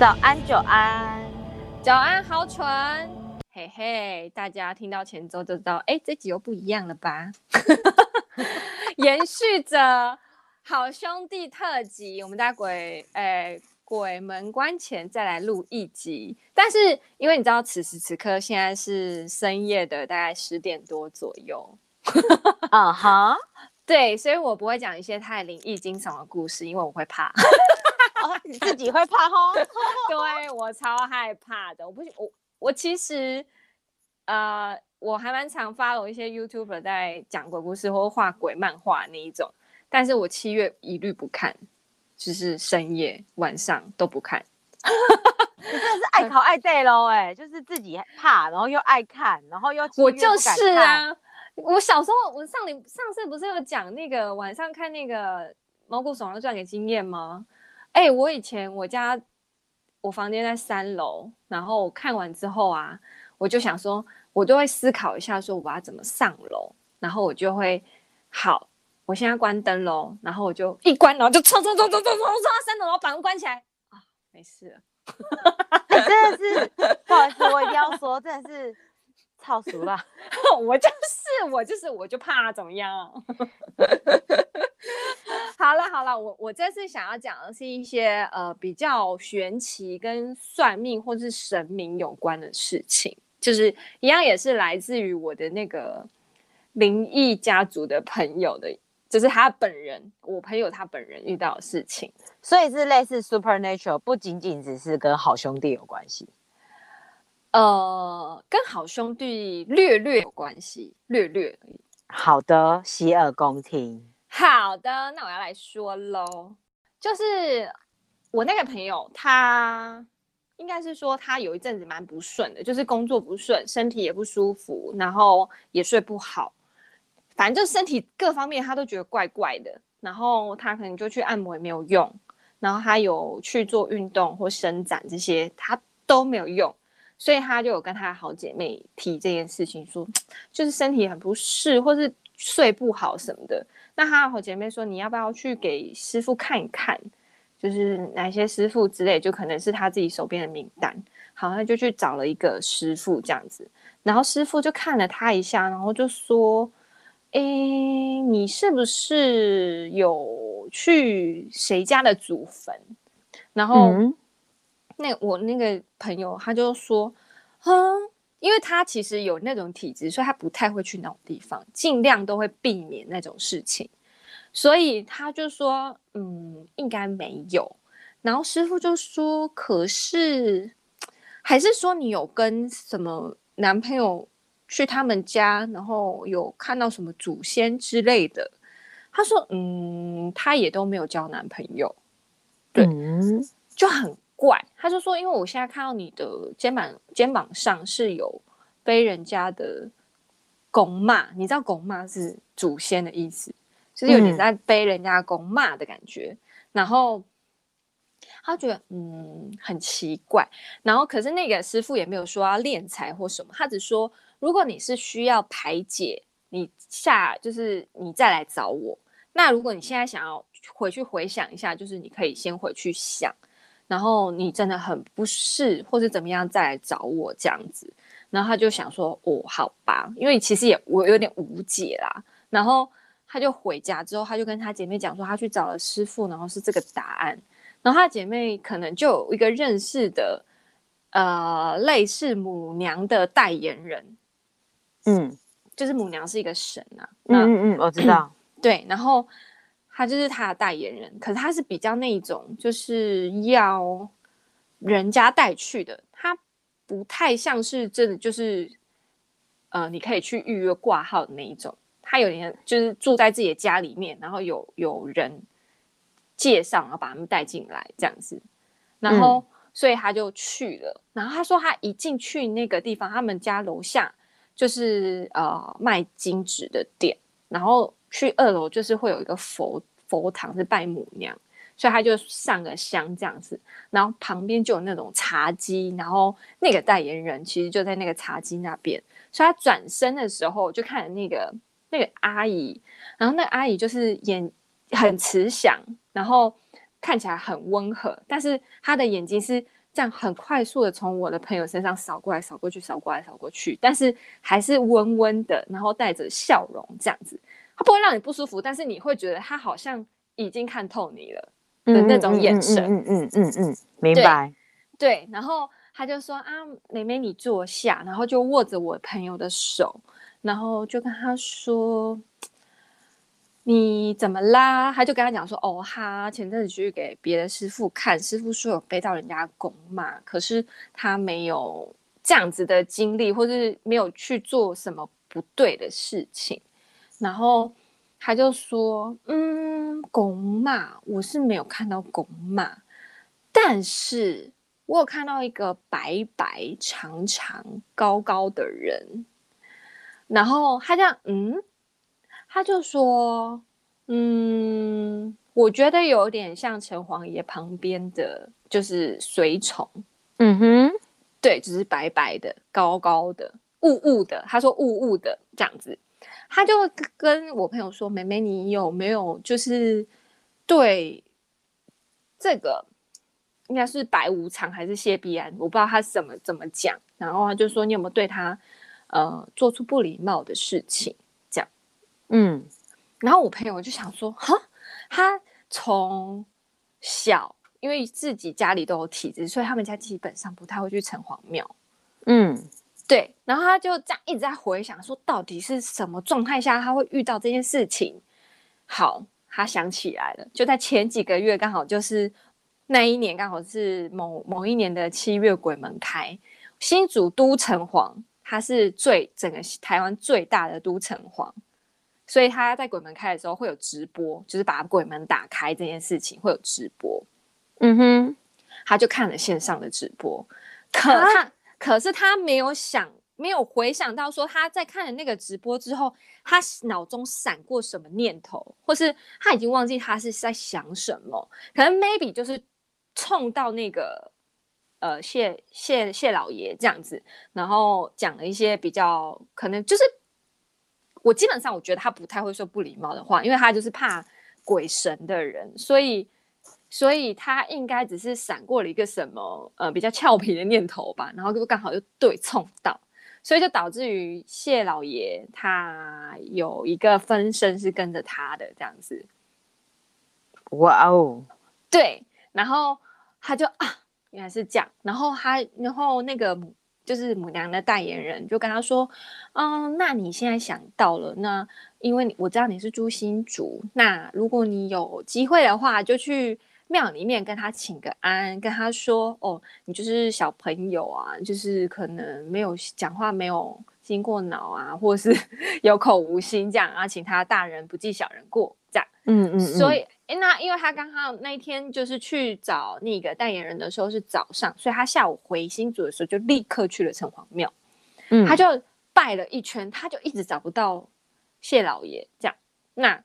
早安，久安，早安，豪纯，嘿嘿，大家听到前奏就知道，哎，这集又不一样了吧？延续着好兄弟特辑，我们待会，哎，鬼门关前再来录一集。但是因为你知道，此时此刻现在是深夜的大概十点多左右，啊哈，对，所以我不会讲一些太灵异惊悚的故事，因为我会怕。哦、你自 己会怕哦？对，我超害怕的。我不我我其实呃我还蛮常 follow 一些 YouTuber 在讲鬼故事或画鬼漫画那一种，但是我七月一律不看，就是深夜晚上都不看。你真的是爱 考爱对喽哎，就是自己怕，然后又爱看，然后又我就是啊，我小时候我上你上次不是有讲那个晚上看那个毛骨悚然传的经验吗？哎、欸，我以前我家我房间在三楼，然后看完之后啊，我就想说，我就会思考一下，说我要怎么上楼，然后我就会好，我现在关灯喽，然后我就一关，然后就冲冲冲冲冲冲冲到三楼，然后把门关起来啊，没事了，欸、真的是不好意思，我一定要说，真的是超熟了，我就是我就是我就怕怎么样。好了好了，我我这次想要讲的是一些呃比较玄奇跟算命或是神明有关的事情，就是一样也是来自于我的那个灵异家族的朋友的，就是他本人，我朋友他本人遇到的事情，所以是类似 supernatural，不仅仅只是跟好兄弟有关系，呃，跟好兄弟略略有关系，略略而已。好的，洗耳恭听。好的，那我要来说喽，就是我那个朋友，他应该是说他有一阵子蛮不顺的，就是工作不顺，身体也不舒服，然后也睡不好，反正就身体各方面他都觉得怪怪的。然后他可能就去按摩也没有用，然后他有去做运动或伸展这些，他都没有用，所以他就有跟他好姐妹提这件事情，说 就是身体很不适，或是睡不好什么的。那他的好姐妹说：“你要不要去给师傅看一看，就是哪些师傅之类，就可能是他自己手边的名单。好，他就去找了一个师傅这样子，然后师傅就看了他一下，然后就说：‘哎，你是不是有去谁家的祖坟？’然后、嗯、那我那个朋友他就说：‘哼。’因为他其实有那种体质，所以他不太会去那种地方，尽量都会避免那种事情。所以他就说：“嗯，应该没有。”然后师傅就说：“可是，还是说你有跟什么男朋友去他们家，然后有看到什么祖先之类的？”他说：“嗯，他也都没有交男朋友。”对，嗯、就很。怪，他就说，因为我现在看到你的肩膀肩膀上是有背人家的拱骂，你知道拱骂是祖先的意思，就是有点在背人家拱骂的感觉。嗯、然后他觉得嗯很奇怪，然后可是那个师傅也没有说要练财或什么，他只说如果你是需要排解，你下就是你再来找我。那如果你现在想要回去回想一下，就是你可以先回去想。然后你真的很不适，或是怎么样再来找我这样子，然后他就想说，哦，好吧，因为其实也我有点无解啦。然后他就回家之后，他就跟他姐妹讲说，他去找了师傅，然后是这个答案。然后他姐妹可能就有一个认识的，呃，类似母娘的代言人，嗯，就是母娘是一个神啊，那嗯嗯嗯，我知道，对，然后。他就是他的代言人，可是他是比较那一种，就是要人家带去的，他不太像是真的，就是呃，你可以去预约挂号的那一种。他有点就是住在自己的家里面，然后有有人介绍，然后把他们带进来这样子，然后、嗯、所以他就去了。然后他说他一进去那个地方，他们家楼下就是呃卖金纸的店，然后去二楼就是会有一个佛。佛堂是拜母娘，所以他就上个香这样子，然后旁边就有那种茶几，然后那个代言人其实就在那个茶几那边，所以他转身的时候就看那个那个阿姨，然后那个阿姨就是眼很慈祥，然后看起来很温和，但是她的眼睛是这样很快速的从我的朋友身上扫过来、扫过去、扫过来、扫过去，但是还是温温的，然后带着笑容这样子。他不会让你不舒服，但是你会觉得他好像已经看透你了的那种眼神。嗯嗯嗯嗯，明白。对，然后他就说啊，妹妹你坐下，然后就握着我朋友的手，然后就跟他说。你怎么啦？他就跟他讲说，哦，他前阵子去给别的师傅看，师傅说有背到人家公妈，可是他没有这样子的经历，或是没有去做什么不对的事情。然后他就说，嗯，公妈，我是没有看到公妈，但是我有看到一个白白长长高高的人。然后他这样，嗯。他就说：“嗯，我觉得有点像城隍爷旁边的就是随从，嗯哼，对，只是白白的、高高的、雾雾的。”他说：“雾雾的这样子。”他就跟我朋友说：“妹妹，你有没有就是对这个应该是白无常还是谢必安？我不知道他怎么怎么讲。然后他就说：你有没有对他呃做出不礼貌的事情？”这样嗯，然后我朋友就想说，哈，他从小因为自己家里都有体质，所以他们家基本上不太会去城隍庙。嗯，对。然后他就这样一直在回想，说到底是什么状态下他会遇到这件事情？好，他想起来了，就在前几个月，刚好就是那一年，刚好是某某一年的七月鬼门开，新竹都城隍，他是最整个台湾最大的都城隍。所以他在鬼门开的时候会有直播，就是把鬼门打开这件事情会有直播。嗯哼，他就看了线上的直播，可他、啊、可是他没有想，没有回想到说他在看了那个直播之后，他脑中闪过什么念头，或是他已经忘记他是在想什么，可能 maybe 就是冲到那个呃谢谢谢老爷这样子，然后讲了一些比较可能就是。我基本上我觉得他不太会说不礼貌的话，因为他就是怕鬼神的人，所以所以他应该只是闪过了一个什么呃比较俏皮的念头吧，然后就刚好就对冲到，所以就导致于谢老爷他有一个分身是跟着他的这样子。哇哦，对，然后他就啊原来是这样，然后他然后那个。就是母娘的代言人就跟他说：“嗯，那你现在想到了，那因为我知道你是朱新竹，那如果你有机会的话，就去庙里面跟他请个安，跟他说哦，你就是小朋友啊，就是可能没有讲话没有经过脑啊，或是 有口无心这样啊，请他大人不计小人过这样。嗯嗯，嗯，所以。”那因为他刚好那一天就是去找那个代言人的时候是早上，所以他下午回新竹的时候就立刻去了城隍庙，嗯，他就拜了一圈，他就一直找不到谢老爷，这样。那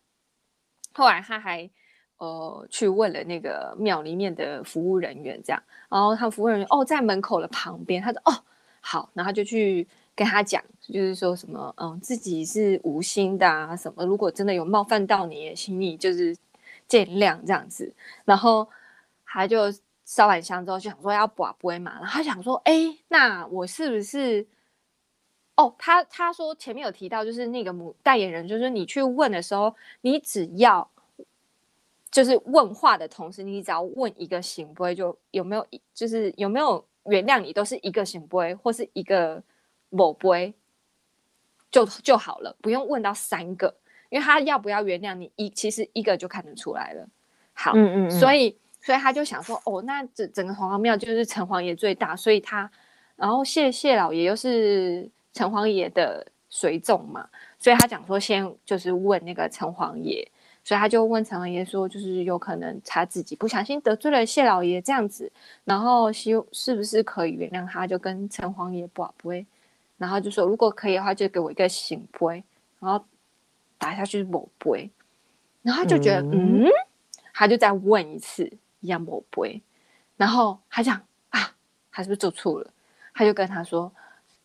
后来他还呃去问了那个庙里面的服务人员，这样，然后他服务人员哦在门口的旁边，他说哦好，然后就去跟他讲，就是说什么嗯自己是无心的啊什么，如果真的有冒犯到你，请你就是。见谅这样子，然后他就烧完香之后就想说要拔杯嘛，然后他想说，哎，那我是不是？哦，他他说前面有提到，就是那个母代言人，就是你去问的时候，你只要就是问话的同时，你只要问一个圣杯，就有没有，就是有没有原谅你，都是一个圣杯或是一个某杯就就好了，不用问到三个。因为他要不要原谅你一，其实一个就看得出来了。好，嗯嗯，嗯，所以所以他就想说，哦，那整整个城隍庙就是城隍爷最大，所以他，然后谢谢老爷又是城隍爷的随从嘛，所以他讲说先就是问那个城隍爷，所以他就问城隍爷说，就是有可能他自己不小心得罪了谢老爷这样子，然后希是不是可以原谅他，就跟城隍爷博杯，然后就说如果可以的话，就给我一个醒杯，然后。打下去某杯，然后他就觉得嗯，嗯，他就再问一次一样某杯，然后他讲啊，他是不是做错了？他就跟他说，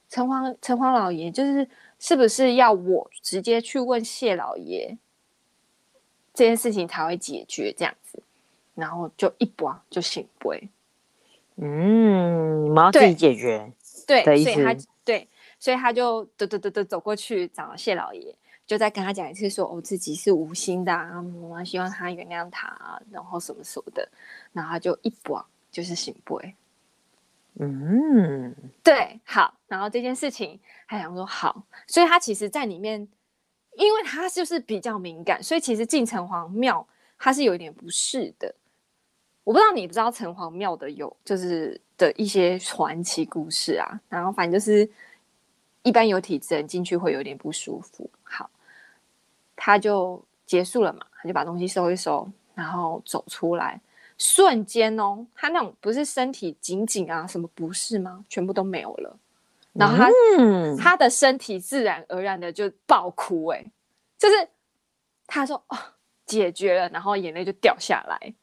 城隍城隍老爷就是是不是要我直接去问谢老爷这件事情才会解决这样子？然后就一拔就醒杯，嗯，你们要自己解决。对，所以他对，所以他就嘟嘟嘟嘟走过去找谢老爷，就再跟他讲一次说，说哦自己是无心的，然后妈妈希望他原谅他，然后什么什么的，然后他就一搏就是醒杯。嗯，对，好，然后这件事情他想说好，所以他其实在里面，因为他就是比较敏感，所以其实进城隍庙他是有一点不适的。我不知道你不知道城隍庙的有就是的一些传奇故事啊，然后反正就是一般有体质人进去会有点不舒服。好，他就结束了嘛，他就把东西收一收，然后走出来。瞬间哦，他那种不是身体紧紧啊，什么不适吗？全部都没有了。然后他、嗯、他的身体自然而然的就爆哭、欸，哎，就是他说哦，解决了，然后眼泪就掉下来。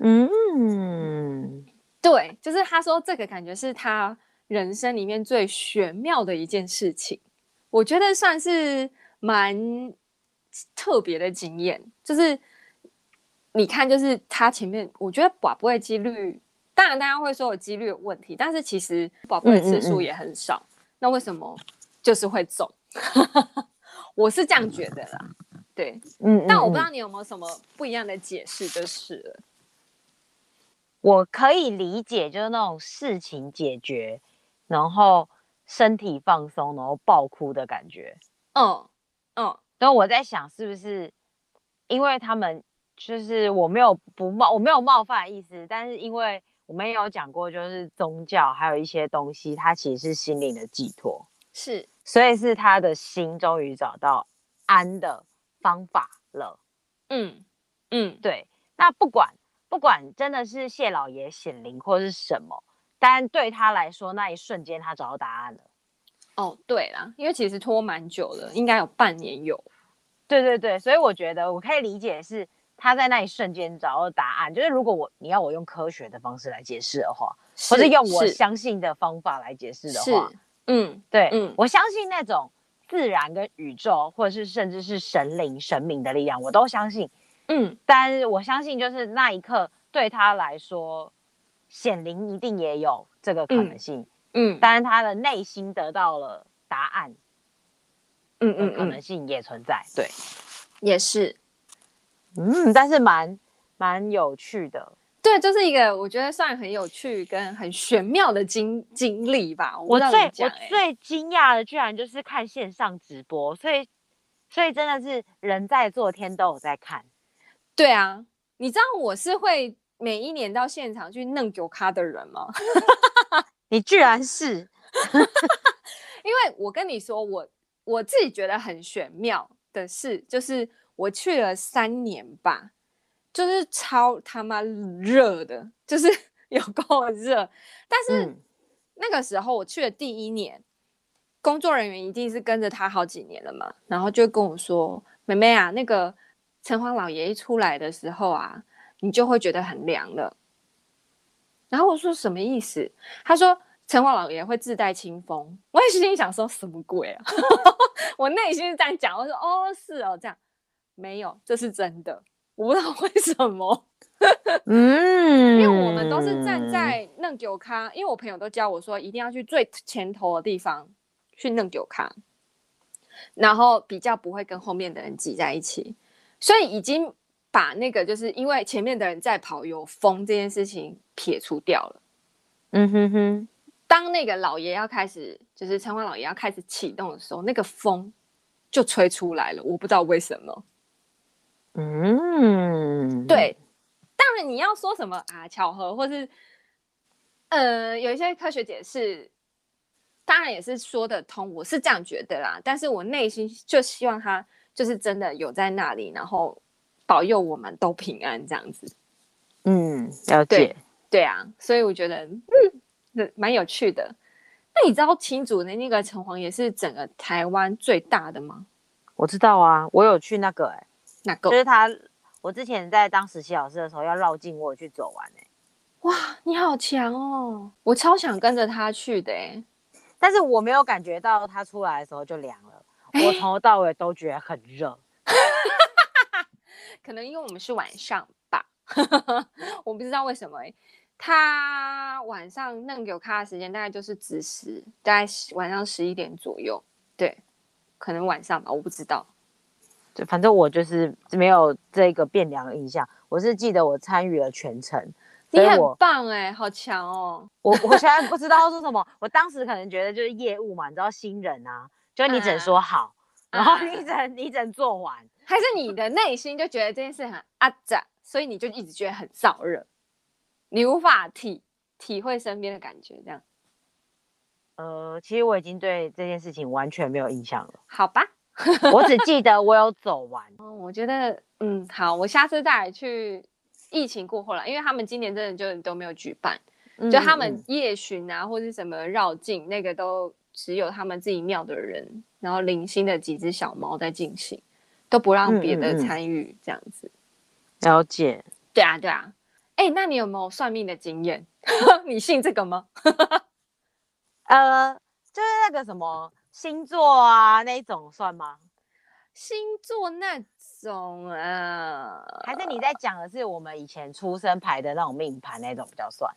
嗯，对，就是他说这个感觉是他人生里面最玄妙的一件事情，我觉得算是蛮特别的经验，就是。你看，就是他前面，我觉得不会几率，当然大家会说有几率有问题，但是其实宝贝的次数也很少，嗯嗯嗯，那为什么就是会中？我是这样觉得啦，对，嗯，但我不知道你有没有什么不一样的解释，就是了。我可以理解，就是那种事情解决，然后身体放松，然后爆哭的感觉。嗯嗯，然后我在想，是不是因为他们。就是我没有不冒，我没有冒犯的意思，但是因为我们也有讲过，就是宗教还有一些东西，它其实是心灵的寄托，是，所以是他的心终于找到安的方法了。嗯嗯，对。那不管不管真的是谢老爷显灵或是什么，但对他来说，那一瞬间他找到答案了。哦，对啦，因为其实拖蛮久了，应该有半年有。对对对，所以我觉得我可以理解是。他在那一瞬间找到答案，就是如果我你要我用科学的方式来解释的话，或是用我相信的方法来解释的话，嗯，对，嗯，我相信那种自然跟宇宙，或者是甚至是神灵、神明的力量，我都相信，嗯，但是我相信就是那一刻对他来说，显灵一定也有这个可能性，嗯，嗯，但是他的内心得到了答案，嗯嗯，可能性也存在，对，也是。嗯，但是蛮蛮有趣的，对，就是一个我觉得算很有趣跟很玄妙的经经历吧。我，我最我最惊讶的，居然就是看线上直播，所以所以真的是人在做天都有在看。对啊，你知道我是会每一年到现场去弄酒咖的人吗？你居然是，因为我跟你说，我我自己觉得很玄妙的事就是。我去了三年吧，就是超他妈热的，就是 有够热。但是那个时候我去的第一年，工作人员一定是跟着他好几年了嘛，然后就跟我说：“妹妹啊，那个城隍老爷一出来的时候啊，你就会觉得很凉了。”然后我说：“什么意思？”他说：“城隍老爷会自带清风。”我也心里想说：“什么鬼啊？” 我内心是这样讲，我说：“哦，是哦，这样。”没有，这是真的，我不知道 为什么。嗯，因为我们都是站在弄酒咖，因为我朋友都教我说，一定要去最前头的地方去弄酒咖，然后比较不会跟后面的人挤在一起。所以已经把那个就是因为前面的人在跑有风这件事情撇除掉了。嗯哼哼，当那个老爷要开始，就是城隍老爷要开始启动的时候，那个风就吹出来了，我不知道为什么。嗯，对，当然你要说什么啊，巧合，或是呃，有一些科学解释，当然也是说得通，我是这样觉得啦。但是我内心就希望他就是真的有在那里，然后保佑我们都平安这样子。嗯，了解。对，对啊，所以我觉得嗯，蛮有趣的。那你知道青竹的那个城隍爷是整个台湾最大的吗？我知道啊，我有去那个哎、欸。那个就是他，我之前在当实习老师的时候要绕进，我去走完哎、欸，哇，你好强哦！我超想跟着他去的哎，但是我没有感觉到他出来的时候就凉了，欸、我从头到尾都觉得很热，可能因为我们是晚上吧，我不知道为什么他晚上弄给我看的时间大概就是子时，大概晚上十一点左右。对，可能晚上吧，我不知道。对，反正我就是没有这个变凉的印象。我是记得我参与了全程。你很棒哎、欸，好强哦！我我现在不知道说什么，我当时可能觉得就是业务嘛，你知道新人啊，就你只能说好，啊、然后你只能、啊、你只能做完，还是你的内心就觉得这件事很阿杂，所以你就一直觉得很燥热，你无法体体会身边的感觉，这样。呃，其实我已经对这件事情完全没有印象了。好吧，我只记得我有走完。哦，我觉得嗯好，我下次再来去。疫情过后了，因为他们今年真的就都没有举办，嗯、就他们夜巡啊，或是什么绕境，那个都只有他们自己庙的人，然后零星的几只小猫在进行，都不让别的参与这样子。了解。对啊，对啊。哎、欸，那你有没有算命的经验？你信这个吗？呃，个什么星座啊那一种算吗？星座那。种啊，还是你在讲的是我们以前出生牌的那种命盘那种比较算？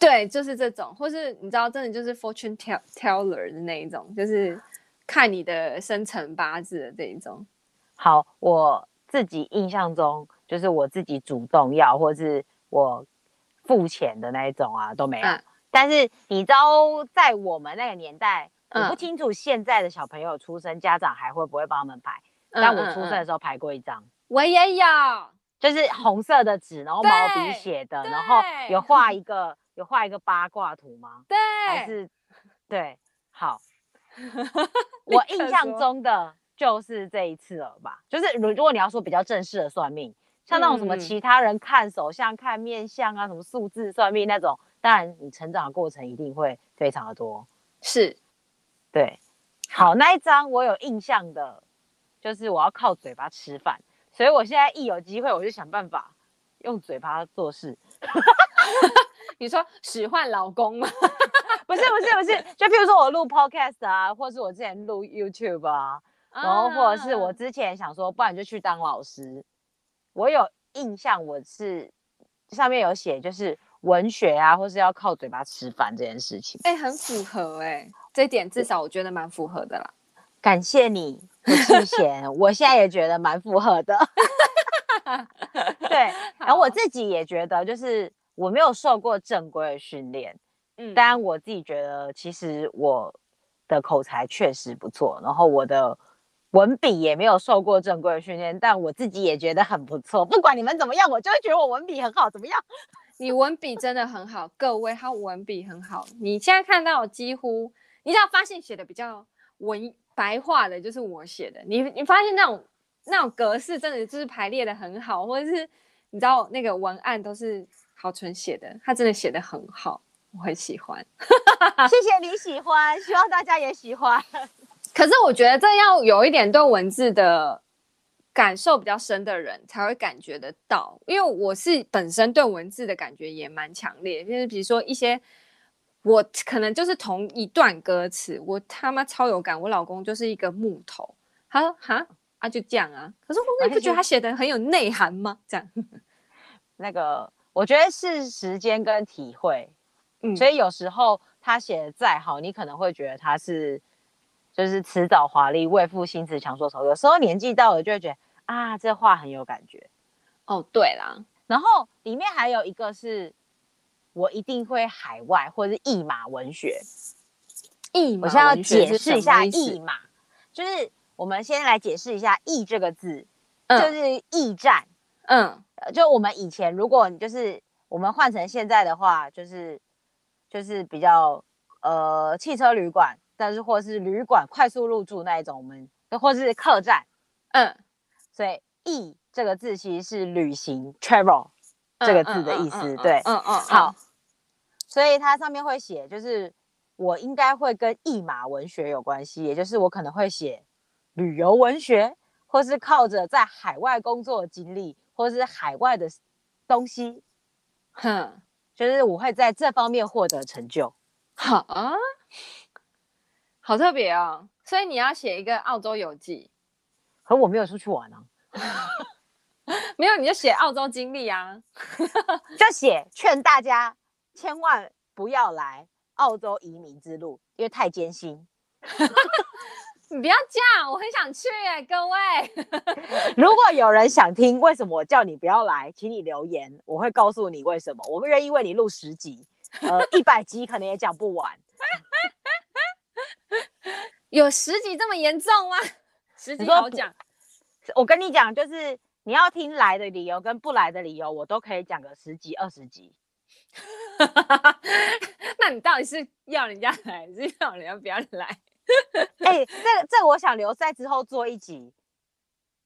对，就是这种，或是你知道，真的就是 fortune teller 的那一种，就是看你的生辰八字的这一种。好，我自己印象中，就是我自己主动要，或是我付钱的那一种啊，都没有。嗯、但是你知道，在我们那个年代，我不清楚现在的小朋友出生，家长还会不会帮他们排？但我出生的时候排过一张，我也有，就是红色的纸，然后毛笔写的，然后有 画一个有画一个八卦图吗？对，还是对，好，我 印象中的就是这一次了吧？就是如如果你要说比较正式的算命，像那种什么其他人看手相、看面相啊，什么数字算命那种，当然你成长的过程一定会非常的多。是，对，好，那一张我有印象的。就是我要靠嘴巴吃饭，所以我现在一有机会，我就想办法用嘴巴做事。你说使唤老公吗？不是不是不是，就譬如说我录 podcast 啊，或是我之前录 YouTube 啊，然后或者是我之前想说，不然就去当老师。我有印象，我是上面有写，就是文学啊，或是要靠嘴巴吃饭这件事情。哎、欸，很符合哎、欸，这一点至少我觉得蛮符合的啦。感谢你，不弃嫌。我现在也觉得蛮符合的。对，然后我自己也觉得，就是我没有受过正规的训练，嗯，当然我自己觉得，其实我的口才确实不错，然后我的文笔也没有受过正规的训练，但我自己也觉得很不错。不管你们怎么样，我就会觉得我文笔很好。怎么样？你文笔真的很好，各位，他文笔很好。你现在看到几乎，你只要发现写的比较文。白话的就是我写的，你你发现那种那种格式真的就是排列的很好，或者是你知道那个文案都是豪纯写的，他真的写的很好，我很喜欢。谢谢你喜欢，希望大家也喜欢。可是我觉得这要有一点对文字的感受比较深的人才会感觉得到，因为我是本身对文字的感觉也蛮强烈，就是比如说一些。我可能就是同一段歌词，我他妈超有感。我老公就是一个木头，他说哈啊就这样啊。可是我你不觉得他写的很有内涵吗？这样，那个我觉得是时间跟体会，嗯，所以有时候他写的再好，你可能会觉得他是就是辞藻华丽、为赋新词强说愁。有时候年纪到了，就会觉得啊，这话很有感觉。哦，对啦，然后里面还有一个是。我一定会海外或者是译马文学。译马，我现在要解释一下译马，就是我们先来解释一下“译”这个字，嗯、就是驿站。嗯，就我们以前，如果你就是我们换成现在的话，就是就是比较呃汽车旅馆，但是或是旅馆快速入住那一种，我们或是客栈。嗯，所以“ “e” ”这个字其实是旅行 （travel）。这个字的意思，嗯、对，嗯嗯，嗯好，所以它上面会写，就是我应该会跟译马文学有关系，也就是我可能会写旅游文学，或是靠着在海外工作的经历，或是海外的东西，哼，就是我会在这方面获得成就。好啊，好特别哦。所以你要写一个澳洲游记，可我没有出去玩啊。没有，你就写澳洲经历啊，就写劝大家千万不要来澳洲移民之路，因为太艰辛。你不要这样，我很想去哎，各位。如果有人想听为什么我叫你不要来，请你留言，我会告诉你为什么。我们愿意为你录十集，呃，一百集可能也讲不完。有十集这么严重吗？十集好讲。我跟你讲，就是你要听来的理由跟不来的理由，我都可以讲个十集、二十集。那你到底是要人家来，还是要人家不要来？哎、欸，这个这，我想留在之后做一集，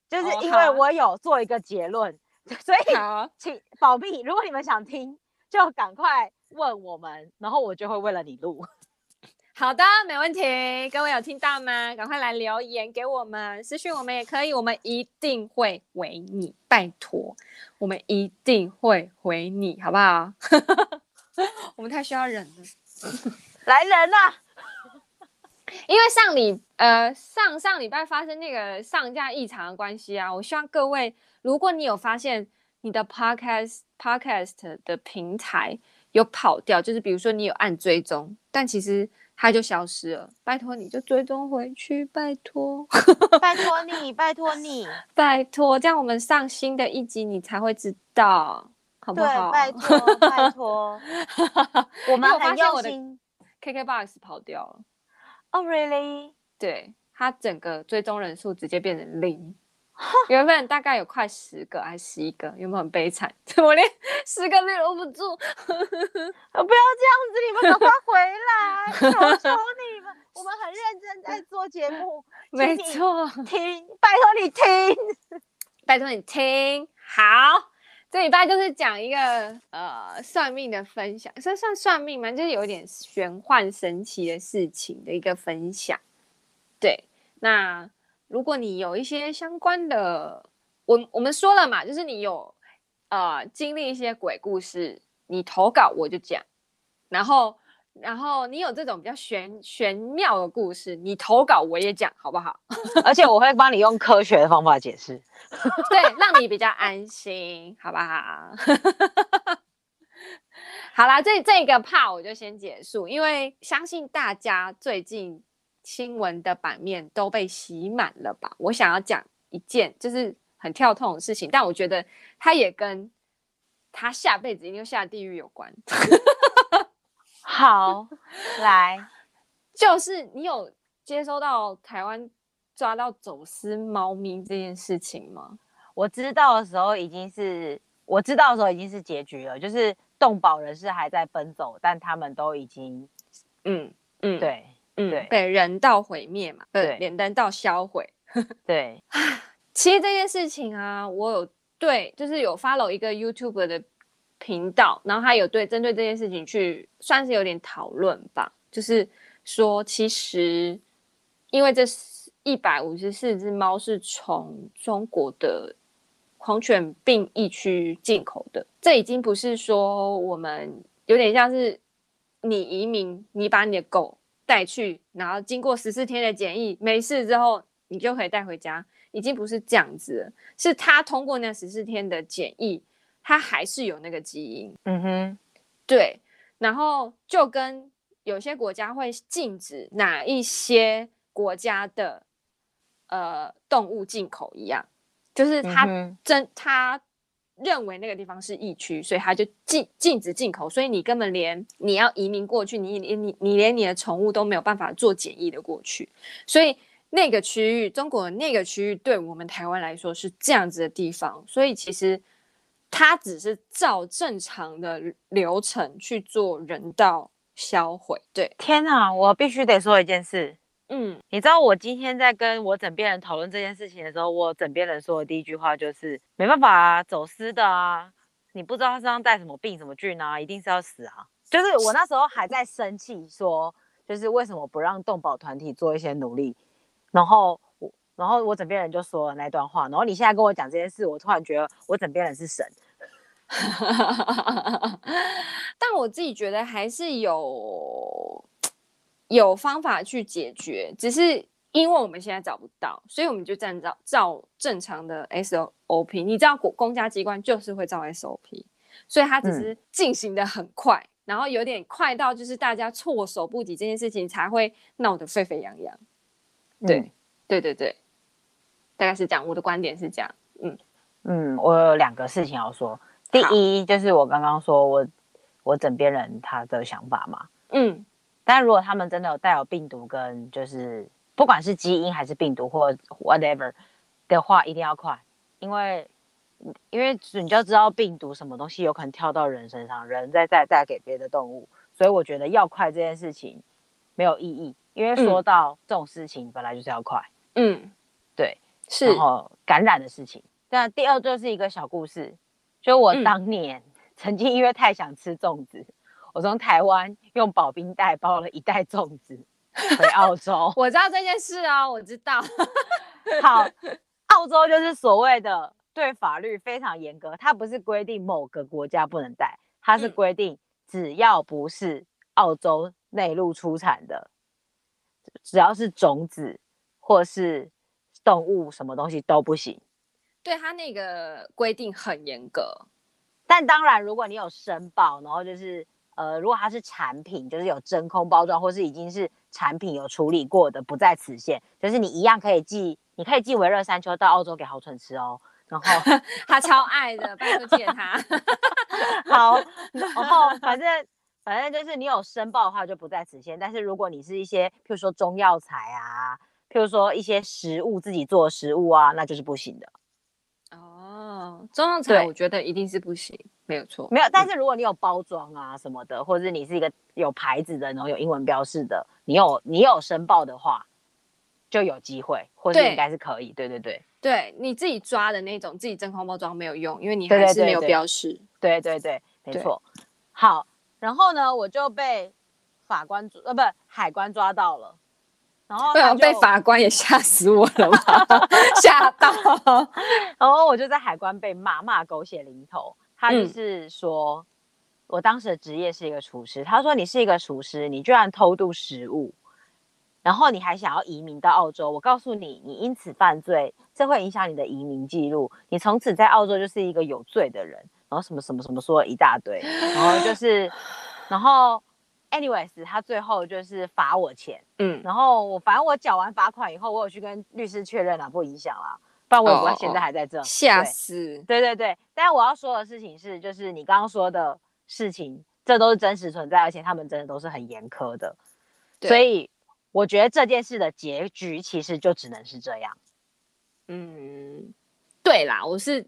就是因为我有做一个结论，哦、所以请保密。如果你们想听，就赶快问我们，然后我就会为了你录。好的，没问题。各位有听到吗？赶快来留言给我们，私讯我们也可以，我们一定会回你，拜托，我们一定会回你，好不好？我们太需要人了，来人啦！因为上礼呃上上礼拜发生那个上架异常的关系啊，我希望各位，如果你有发现你的 podcast podcast 的平台有跑掉，就是比如说你有按追踪，但其实它就消失了，拜托你就追踪回去，拜托，拜托你，拜托你，拜托，这样我们上新的一集你才会知道，好不好？拜托，拜 托，我们很用心。KKBOX 跑掉了。哦、oh,，really？对，他整个追踪人数直接变成零，原本大概有快十个还是十一个，有没有很悲惨？我连十个都留不住，不要这样子，你们赶快回来，求求你们，我们很认真在做节目，没错，听，拜托你听，拜托你听，好。这礼拜就是讲一个呃算命的分享，算算算命嘛，就是有点玄幻神奇的事情的一个分享。对，那如果你有一些相关的，我我们说了嘛，就是你有呃经历一些鬼故事，你投稿我就讲，然后。然后你有这种比较玄玄妙的故事，你投稿我也讲，好不好？而且我会帮你用科学的方法解释，对，让你比较安心，好不好？好啦，这这个 part 我就先结束，因为相信大家最近新闻的版面都被洗满了吧？我想要讲一件就是很跳痛的事情，但我觉得他也跟他下辈子一定下地狱有关。好，来，就是你有接收到台湾抓到走私猫咪这件事情吗？我知道的时候已经是，我知道的时候已经是结局了，就是动保人士还在奔走，但他们都已经，嗯嗯，对，嗯对，被人道毁灭嘛，对，人道销毁，对。其实这件事情啊，我有对，就是有 follow 一个 YouTuber 的。频道，然后他有对针对这件事情去算是有点讨论吧，就是说其实因为这一百五十四只猫是从中国的狂犬病疫区进口的，这已经不是说我们有点像是你移民，你把你的狗带去，然后经过十四天的检疫没事之后，你就可以带回家，已经不是这样子了，是他通过那十四天的检疫。他还是有那个基因，嗯哼，对。然后就跟有些国家会禁止哪一些国家的呃动物进口一样，就是他真、嗯、他认为那个地方是疫区，所以他就禁禁止进口。所以你根本连你要移民过去，你你你你连你的宠物都没有办法做检疫的过去。所以那个区域，中国那个区域，对我们台湾来说是这样子的地方。所以其实。他只是照正常的流程去做人道销毁。对，天哪，我必须得说一件事。嗯，你知道我今天在跟我枕边人讨论这件事情的时候，我枕边人说的第一句话就是：没办法啊，走私的啊，你不知道他身上带什么病什么菌啊，一定是要死啊。就是我那时候还在生气，说就是为什么不让动保团体做一些努力，然后我。然后我枕边人就说了那段话，然后你现在跟我讲这件事，我突然觉得我枕边人是神。但我自己觉得还是有有方法去解决，只是因为我们现在找不到，所以我们就按照照正常的 SOP。你知道，公公家机关就是会照 SOP，所以它只是进行的很快，然后有点快到就是大家措手不及这件事情才会闹得沸沸扬扬。对、嗯，对对对，大概是这样。我的观点是这样。嗯嗯，我有两个事情要说。第一就是我刚刚说我我枕边人他的想法嘛。嗯，但如果他们真的有带有病毒跟就是不管是基因还是病毒或 whatever 的话，一定要快，因为。因为你就知道病毒什么东西有可能跳到人身上，人再再带给别的动物，所以我觉得要快这件事情没有意义。因为说到这种事情本来就是要快，嗯，对，是。然后感染的事情，那第二就是一个小故事，就我当年曾经因为太想吃粽子，我从台湾用保冰袋包了一袋粽子 回澳洲。我知道这件事啊，我知道。好，澳洲就是所谓的。对法律非常严格，它不是规定某个国家不能带，它是规定只要不是澳洲内陆出产的，只要是种子或是动物，什么东西都不行。对，它那个规定很严格，但当然，如果你有申报，然后就是呃，如果它是产品，就是有真空包装，或是已经是产品有处理过的，不在此限，就是你一样可以寄，你可以寄维热山丘到澳洲给豪蠢吃哦。然后 他超爱的，拜托借他。好，然后反正反正就是你有申报的话就不在此限，但是如果你是一些譬如说中药材啊，譬如说一些食物自己做的食物啊，那就是不行的。哦，中药材我觉得一定是不行，没有错，没有。但是如果你有包装啊什么的，或者是你是一个有牌子的，然后有英文标示的，你有你有申报的话，就有机会，或者应该是可以。对对对。对，你自己抓的那种，自己真空包装没有用，因为你还是没有标识。对对对，没错。好，然后呢，我就被法官抓，呃，不，海关抓到了。然后被法官也吓死我了嘛，吓到。然后我就在海关被骂骂狗血淋头。他就是说、嗯、我当时的职业是一个厨师，他说你是一个厨师，你居然偷渡食物。然后你还想要移民到澳洲？我告诉你，你因此犯罪，这会影响你的移民记录。你从此在澳洲就是一个有罪的人。然后什么什么什么说了一大堆，然后就是，然后，anyways，他最后就是罚我钱。嗯，然后我反正我缴完罚款以后，我有去跟律师确认了，不影响了，不然我也不会现在还在这。吓死！对对对，但是我要说的事情是，就是你刚刚说的事情，这都是真实存在，而且他们真的都是很严苛的，所以。我觉得这件事的结局其实就只能是这样。嗯，对啦，我是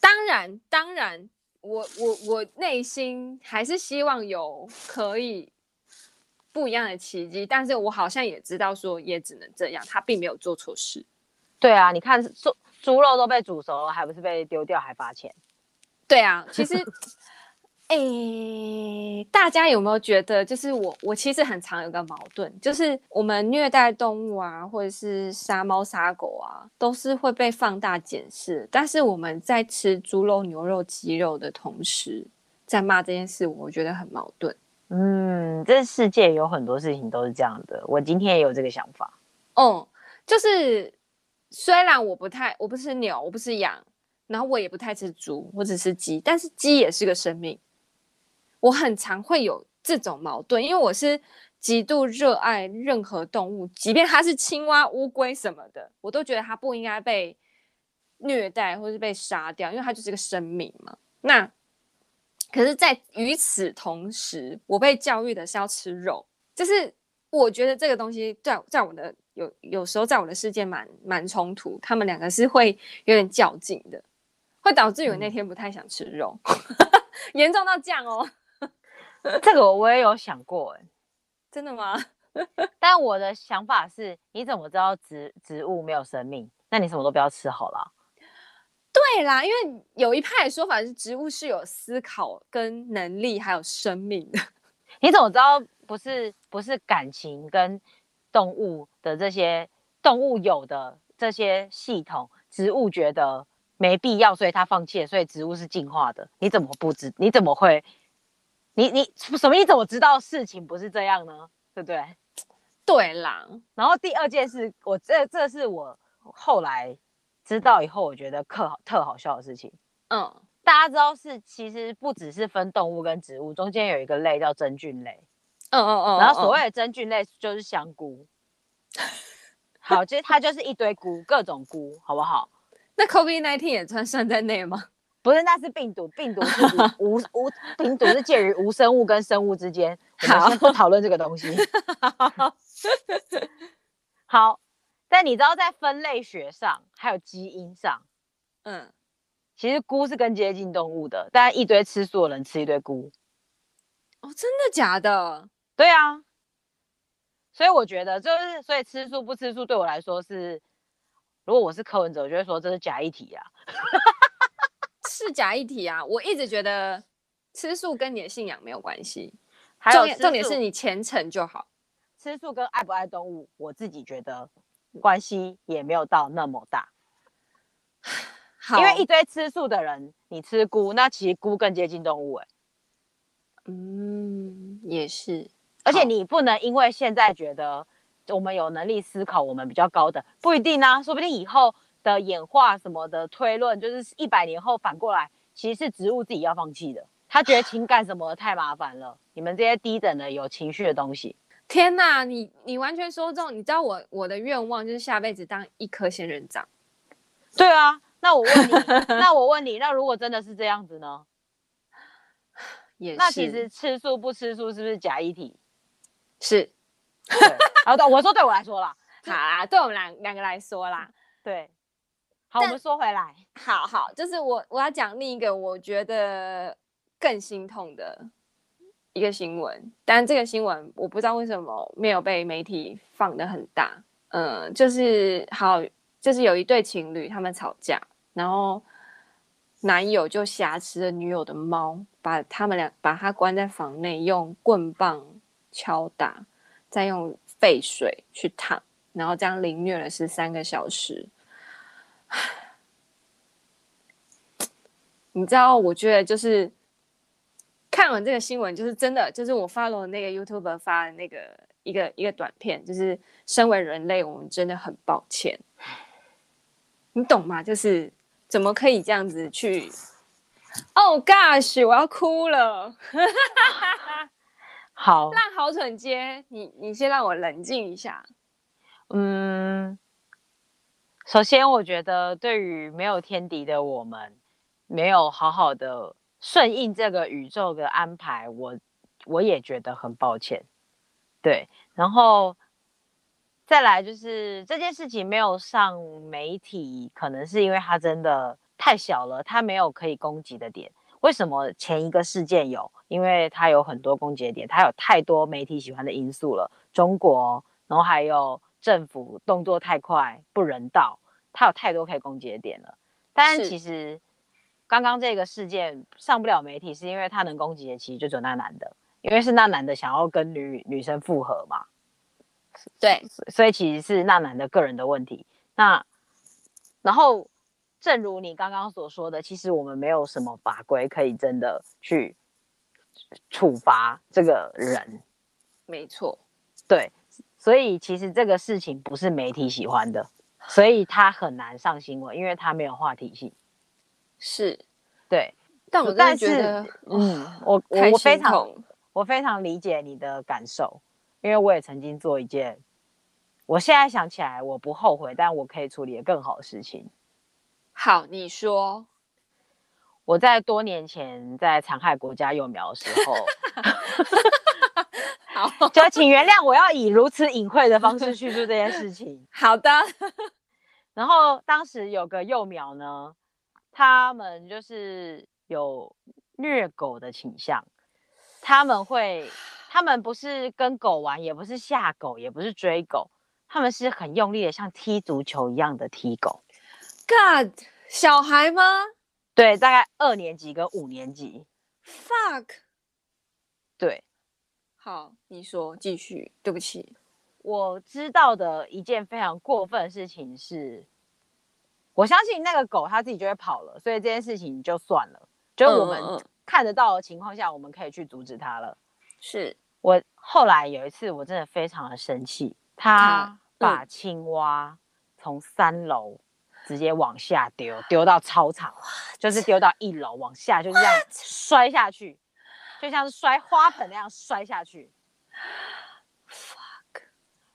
当然当然，我我我内心还是希望有可以不一样的奇迹，但是我好像也知道说也只能这样，他并没有做错事。对啊，你看猪猪肉都被煮熟了，还不是被丢掉还罚钱？对啊，其实。哎、欸，大家有没有觉得，就是我我其实很常有个矛盾，就是我们虐待动物啊，或者是杀猫杀狗啊，都是会被放大检视。但是我们在吃猪肉、牛肉、鸡肉的同时，在骂这件事，我觉得很矛盾。嗯，这世界有很多事情都是这样的。我今天也有这个想法。嗯，就是虽然我不太，我不吃牛，我不吃羊，然后我也不太吃猪，我只吃鸡，但是鸡也是个生命。我很常会有这种矛盾，因为我是极度热爱任何动物，即便它是青蛙、乌龟什么的，我都觉得它不应该被虐待或是被杀掉，因为它就是个生命嘛。那可是，在与此同时，我被教育的是要吃肉，就是我觉得这个东西在在我的有有时候在我的世界蛮蛮冲突，他们两个是会有点较劲的，会导致于我那天不太想吃肉，嗯、严重到这样哦。这个我也有想过，哎，真的吗？但我的想法是，你怎么知道植植物没有生命？那你什么都不要吃好了。对啦，因为有一派的说法是，植物是有思考跟能力，还有生命的。你怎么知道不是不是感情跟动物的这些动物有的这些系统，植物觉得没必要，所以它放弃了，所以植物是进化的？你怎么不知？你怎么会？你你什么？你怎么知道事情不是这样呢？对不对？对啦。然后第二件事，我这这是我后来知道以后，我觉得特好特好笑的事情。嗯。大家知道是其实不只是分动物跟植物，中间有一个类叫真菌类。嗯嗯嗯。然后所谓的真菌类就是香菇。好，其实它就是一堆菇，各种菇，好不好？那 COVID-19 也算算在内吗？不是，那是病毒，病毒是无无，病毒是介于无生物跟生物之间。好，我们先不讨论这个东西。好，但你知道在分类学上还有基因上，嗯，其实菇是更接近动物的，但一堆吃素的人吃一堆菇。哦，真的假的？对啊。所以我觉得就是，所以吃素不吃素对我来说是，如果我是柯文哲，我就会说这是假议题啊。是假议题啊！我一直觉得吃素跟你的信仰没有关系，还有重点重点是你虔诚就好。吃素跟爱不爱动物，我自己觉得关系也没有到那么大。好，因为一堆吃素的人，你吃菇，那其实菇更接近动物哎。嗯，也是。而且你不能因为现在觉得我们有能力思考，我们比较高等，不一定啊，说不定以后的演化什么的推论，就是一百年后反过来，其实是植物自己要放弃的。他觉得情感什么的太麻烦了，你们这些低等的有情绪的东西。天哪，你你完全说中，你知道我我的愿望就是下辈子当一颗仙人掌。对啊，那我问你，那我问你，那如果真的是这样子呢？也是。那其实吃素不吃素是不是假议题？是，好的，我说对我来说啦，好啦，对我们两两个来说啦，对，好，我们说回来，好好，就是我我要讲另一个我觉得更心痛的一个新闻，但这个新闻我不知道为什么没有被媒体放的很大，嗯，就是好，就是有一对情侣他们吵架，然后男友就挟持了女友的猫，把他们俩把他关在房内，用棍棒。敲打，再用沸水去烫，然后这样凌虐了十三个小时。你知道，我觉得就是看完这个新闻，就是真的，就是我 follow 那个 YouTuber 发的那个一个一个短片，就是身为人类，我们真的很抱歉。你懂吗？就是怎么可以这样子去？Oh gosh，我要哭了。好，那好蠢接，你你先让我冷静一下。嗯，首先我觉得对于没有天敌的我们，没有好好的顺应这个宇宙的安排，我我也觉得很抱歉。对，然后再来就是这件事情没有上媒体，可能是因为它真的太小了，它没有可以攻击的点。为什么前一个事件有？因为它有很多攻击点，它有太多媒体喜欢的因素了。中国，然后还有政府动作太快、不人道，它有太多可以攻击的点了。但是其实刚刚这个事件上不了媒体，是因为他能攻击的其实就只有那男的，因为是那男的想要跟女女生复合嘛。对，所以其实是那男的个人的问题。那然后，正如你刚刚所说的，其实我们没有什么法规可以真的去。处罚这个人，没错，对，所以其实这个事情不是媒体喜欢的，所以他很难上新闻，因为他没有话题性。是，对，但我但是嗯，我我非常我非常理解你的感受，因为我也曾经做一件，我现在想起来我不后悔，但我可以处理的更好的事情。好，你说。我在多年前在残害国家幼苗的时候 好，就请原谅我要以如此隐晦的方式叙述这件事情。好的。然后当时有个幼苗呢，他们就是有虐狗的倾向，他们会，他们不是跟狗玩，也不是吓狗，也不是追狗，他们是很用力的，像踢足球一样的踢狗。God，小孩吗？对，大概二年级跟五年级。Fuck。对，好，你说继续。对不起，我知道的一件非常过分的事情是，我相信那个狗它自己就会跑了，所以这件事情就算了，就我们看得到的情况下，我们可以去阻止它了。是。我后来有一次，我真的非常的生气，他把青蛙从三楼直接往下丢，丢到操场，就是丢到一楼往下，就这样摔下去，就像是摔花盆那样摔下去。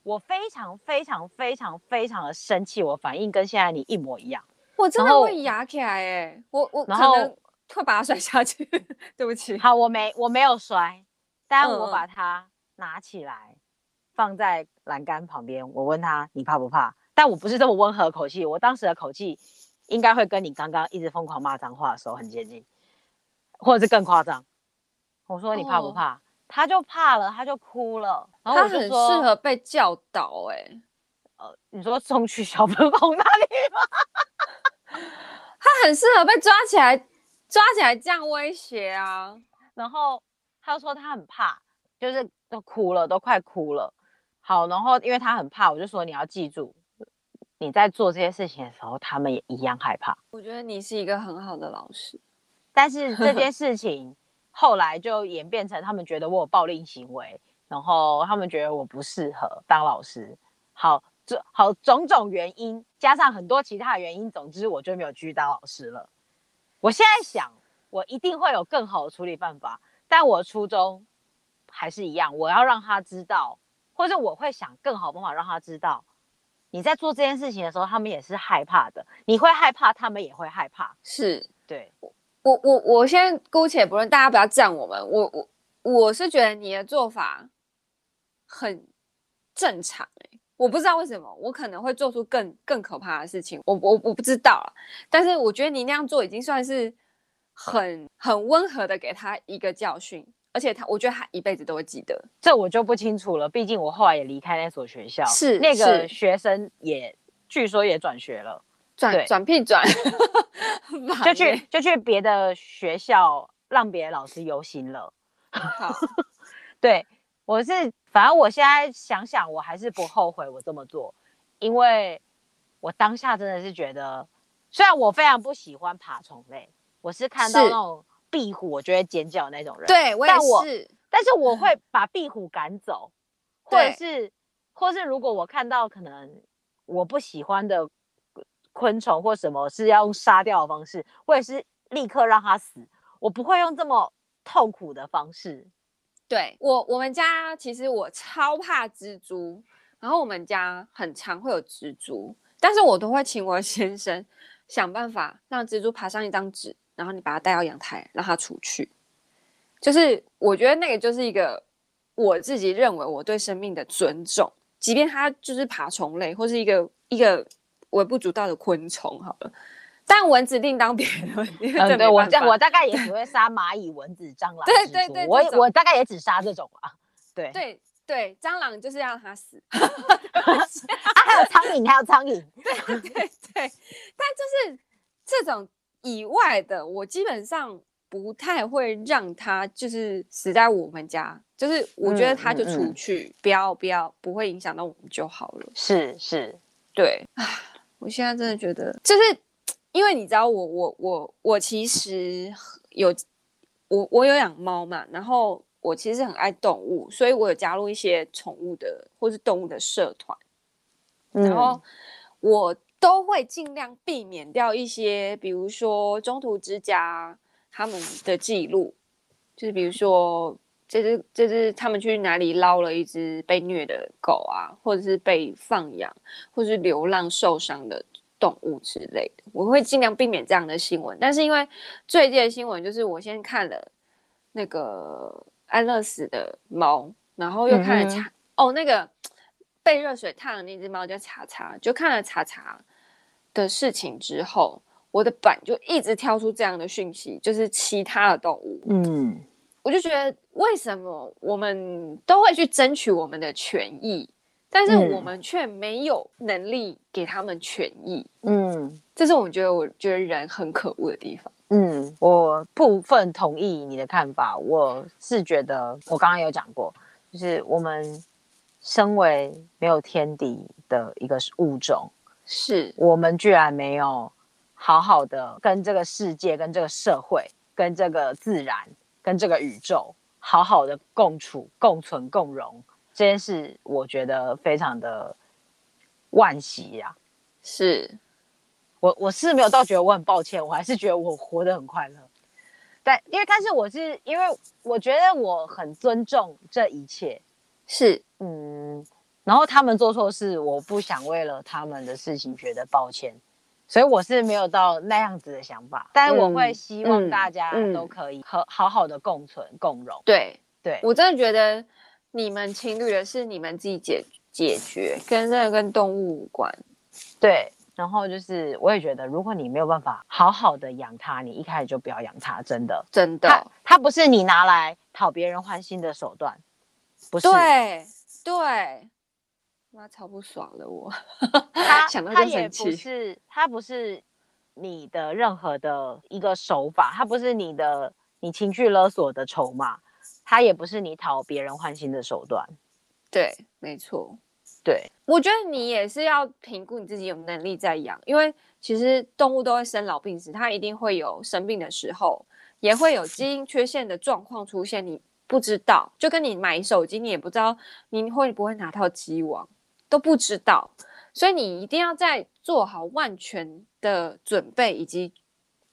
我非常非常非常非常的生气，我反应跟现在你一模一样。我真的会压起来哎，我我可能 会把它摔下去。对不起。好，我没我没有摔，但我把它拿起来，嗯、放在栏杆旁边。我问他，你怕不怕？但我不是这么温和的口气，我当时的口气应该会跟你刚刚一直疯狂骂脏话的时候很接近，或者是更夸张。我说，你怕不怕？哦、他就怕了，他就哭了。然后我就说，他很适合被教导哎、欸。呃，你说送去小粉红那里吗？他很适合被抓起来，抓起来这样威胁啊。然后他就说他很怕，就是都哭了，都快哭了。好，然后因为他很怕，我就说你要记住。你在做这些事情的时候，他们也一样害怕。我觉得你是一个很好的老师，但是这件 事情后来就演变成他们觉得我有暴力行为，然后他们觉得我不适合当老师。好，这好种种原因加上很多其他原因，总之我就没有继续当老师了。我现在想，我一定会有更好的处理办法，但我初衷还是一样，我要让他知道，或者我会想更好的办法让他知道。你在做这件事情的时候，他们也是害怕的。你会害怕，他们也会害怕。是对，我我我先姑且不论，大家不要赞我们。我我我是觉得你的做法很正常欸，我不知道为什么，我可能会做出更更可怕的事情。我我我不知道啊，但是我觉得你那样做已经算是很很温和的给他一个教训。而且他，我觉得他一辈子都会记得。这我就不清楚了，毕竟我后来也离开那所学校。是那个学生也据说也转学了，转转屁转，就去就去别的学校，让别的老师游行了。好，对，我是，反正我现在想想，我还是不后悔我这么做，因为我当下真的是觉得，虽然我非常不喜欢爬虫类，我是看到那种。壁虎，我就会尖叫那种人。对，我也是。但我，但是我会把壁虎赶走，或者是，或是如果我看到可能我不喜欢的昆虫或什么，是要用杀掉的方式，或者是立刻让它死，我不会用这么痛苦的方式。对我，我们家其实我超怕蜘蛛，然后我们家很常会有蜘蛛，但是我都会请我先生想办法让蜘蛛爬上一张纸。然后你把它带到阳台，让它出去。就是我觉得那个就是一个我自己认为我对生命的尊重，即便它就是爬虫类或是一个一个微不足道的昆虫好了。但蚊子另当别论。嗯，对，我我大概也只会杀蚂蚁、蚊子、蟑 螂。对对对，我我大概也只杀这种啊。对对对，蟑螂就是要让它死。啊，还有苍蝇，还有苍蝇。对对对，但就是这种。以外的，我基本上不太会让它就是死在我们家，就是我觉得它就出去，嗯嗯嗯、不要不要，不会影响到我们就好了。是是，对啊，我现在真的觉得，就是因为你知道我，我我我我其实有我我有养猫嘛，然后我其实很爱动物，所以我有加入一些宠物的或是动物的社团，嗯、然后我。都会尽量避免掉一些，比如说中途之家他们的记录，就是比如说这只这只他们去哪里捞了一只被虐的狗啊，或者是被放养，或者是流浪受伤的动物之类的，我会尽量避免这样的新闻。但是因为最近的新闻就是我先看了那个安乐死的猫，然后又看了查、嗯、哦那个 被热水烫的那只猫叫查查，就看了查查。的事情之后，我的板就一直跳出这样的讯息，就是其他的动物。嗯，我就觉得为什么我们都会去争取我们的权益，但是我们却没有能力给他们权益。嗯，这是我觉得我觉得人很可恶的地方。嗯，我部分同意你的看法。我是觉得我刚刚有讲过，就是我们身为没有天敌的一个物种。是我们居然没有好好的跟这个世界、跟这个社会、跟这个自然、跟这个宇宙好好的共处、共存、共荣，这件事我觉得非常的惋惜呀。是，我我是没有到觉得我很抱歉，我还是觉得我活得很快乐。但因为但是我是因为我觉得我很尊重这一切，是嗯，然后他们做错事，我不想为了他们的事情觉得抱歉。所以我是没有到那样子的想法，但是我会希望大家都可以和好好的共存共荣。对对，我真的觉得你们情侣的事你们自己解解决，跟这个跟动物无关。对，然后就是我也觉得，如果你没有办法好好的养它，你一开始就不要养它，真的真的。它它不是你拿来讨别人欢心的手段，不是。对对。妈超不爽的我，他想到他也不是，他不是你的任何的一个手法，他不是你的你情绪勒索的筹码，他也不是你讨别人欢心的手段。对，没错。对，我觉得你也是要评估你自己有能力在养，因为其实动物都会生老病死，它一定会有生病的时候，也会有基因缺陷的状况出现，你不知道，就跟你买手机，你也不知道你会不会拿到机王。都不知道，所以你一定要在做好万全的准备，以及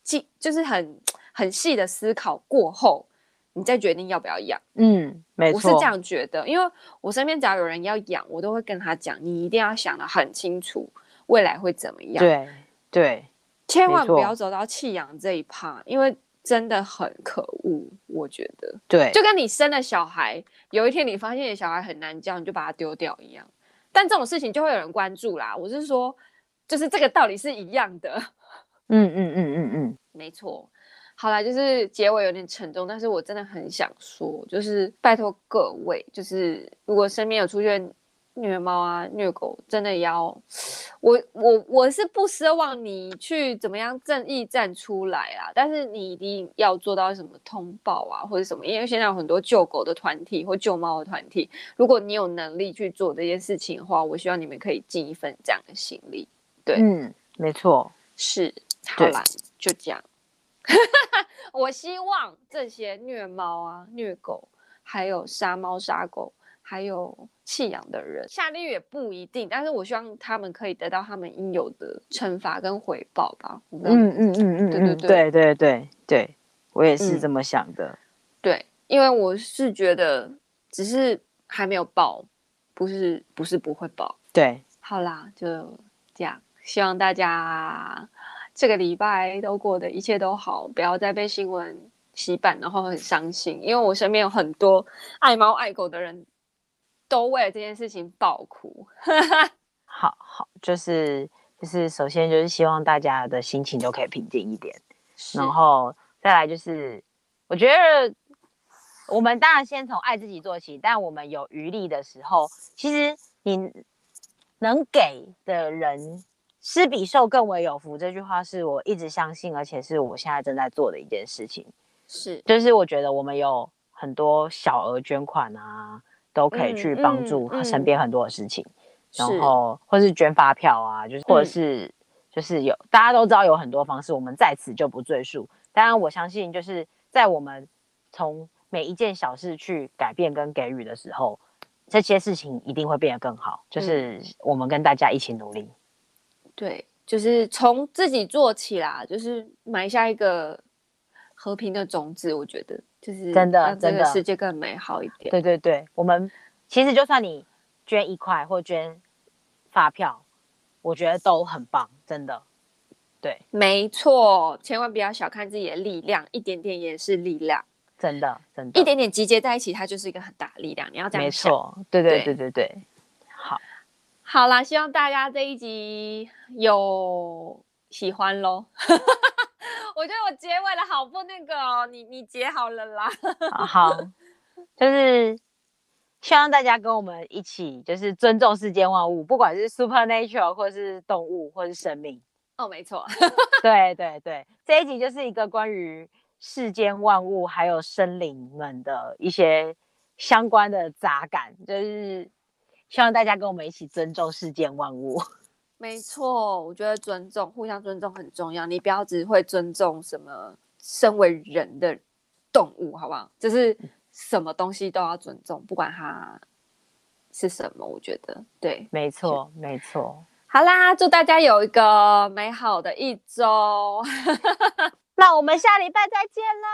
记就是很很细的思考过后，你再决定要不要养。嗯，没错，我是这样觉得，因为我身边只要有人要养，我都会跟他讲，你一定要想的很清楚，未来会怎么样。对对，千万不要走到弃养这一趴，因为真的很可恶。我觉得，对，就跟你生了小孩，有一天你发现你小孩很难教，你就把它丢掉一样。但这种事情就会有人关注啦。我是说，就是这个道理是一样的。嗯嗯嗯嗯嗯，没错。好啦，就是结尾有点沉重，但是我真的很想说，就是拜托各位，就是如果身边有出现。虐猫啊，虐狗真的要我我我是不奢望你去怎么样正义站出来啊，但是你一定要做到什么通报啊或者什么，因为现在有很多救狗的团体或救猫的团体，如果你有能力去做这件事情的话，我希望你们可以尽一份这样的心力。对，嗯，没错，是，好啦，就这样。我希望这些虐猫啊、虐狗，还有杀猫杀狗。还有弃养的人下地狱也不一定，但是我希望他们可以得到他们应有的惩罚跟回报吧。嗯嗯嗯嗯，对对对对对对对，我也是这么想的。嗯、对，因为我是觉得只是还没有报，不是不是不会报。对，好啦，就这样。希望大家这个礼拜都过得一切都好，不要再被新闻洗版，然后很伤心。因为我身边有很多爱猫爱狗的人。都为了这件事情爆哭，好好，就是就是，首先就是希望大家的心情都可以平静一点，然后再来就是，我觉得我们当然先从爱自己做起，但我们有余力的时候，其实你能给的人施比受更为有福，这句话是我一直相信，而且是我现在正在做的一件事情，是，就是我觉得我们有很多小额捐款啊。都可以去帮助身边很多的事情，然后或是捐发票啊，就是或者是就是有大家都知道有很多方式，我们在此就不赘述。当然，我相信就是在我们从每一件小事去改变跟给予的时候，这些事情一定会变得更好。就是我们跟大家一起努力，对，就是从自己做起啦，就是埋下一个和平的种子。我觉得。就是真的，真的世界更美好一点。对对对，我们其实就算你捐一块或捐发票，我觉得都很棒，真的。对，没错，千万不要小看自己的力量，一点点也是力量，真的真的，一点点集结在一起，它就是一个很大的力量。你要这样想。没错，对对对对对。好，好啦，希望大家这一集有喜欢喽。我觉得我结尾的好不那个哦，你你结好了啦。好，就是希望大家跟我们一起，就是尊重世间万物，不管是 supernatural 或是动物或是生命。哦，没错。对对对，这一集就是一个关于世间万物还有生灵们的一些相关的杂感，就是希望大家跟我们一起尊重世间万物。没错，我觉得尊重、互相尊重很重要。你不要只会尊重什么身为人的动物，好不好？就是什么东西都要尊重，不管它是什么。我觉得对，没错，没错。好啦，祝大家有一个美好的一周。那我们下礼拜再见啦！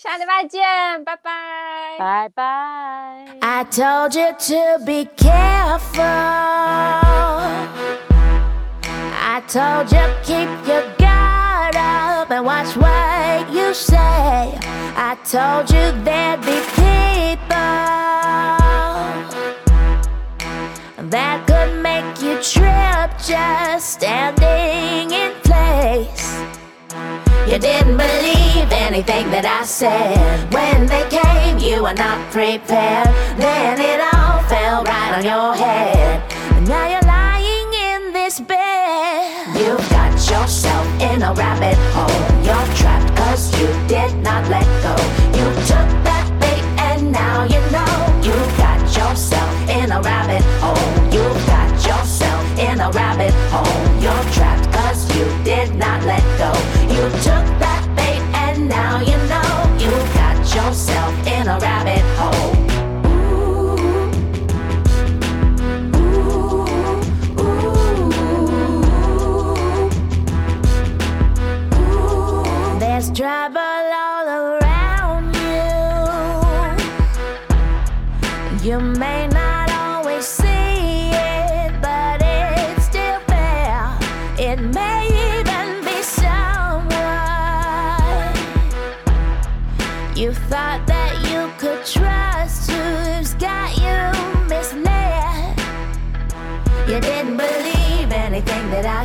下礼拜见，拜拜，拜拜。I told you to be careful. I told you keep your guard up and watch what you say. I told you there'd be people that could make you trip just standing in place. You didn't believe anything that I said. When they came, you were not prepared. Then it all fell right on your head. And now you're lying in this bed. Yourself in a rabbit hole. You're trapped cause you did not let go. You took that bait and now you know. You've got yourself in a rabbit hole. You've got yourself in a rabbit hole. You're trapped cause you did not let go. You took that bait and now you know. You've got yourself in a rabbit hole.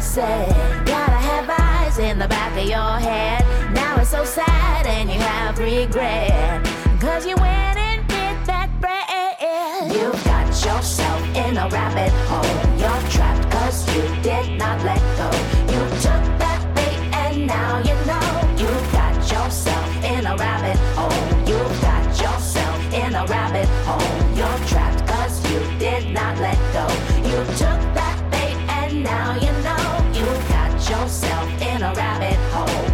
Said. Gotta have eyes in the back of your head. Now it's so sad and you have regret. Cause you went and did that bread. You've got yourself in a rabbit hole. You're trapped cause you did not let go. You took that bait and now you know. You've got yourself in a rabbit hole. You've got yourself in a rabbit hole. You're trapped cause you did not let go. You took yourself in a rabbit hole.